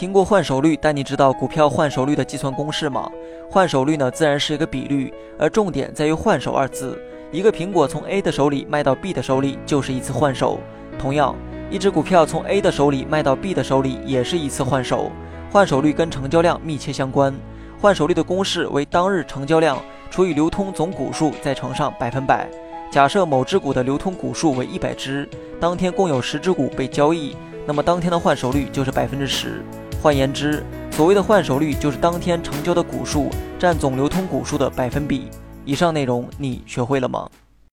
听过换手率，但你知道股票换手率的计算公式吗？换手率呢，自然是一个比率，而重点在于“换手”二字。一个苹果从 A 的手里卖到 B 的手里，就是一次换手。同样，一只股票从 A 的手里卖到 B 的手里，也是一次换手。换手率跟成交量密切相关。换手率的公式为当日成交量除以流通总股数，再乘上百分百。假设某只股的流通股数为一百只，当天共有十只股被交易，那么当天的换手率就是百分之十。换言之，所谓的换手率就是当天成交的股数占总流通股数的百分比。以上内容你学会了吗？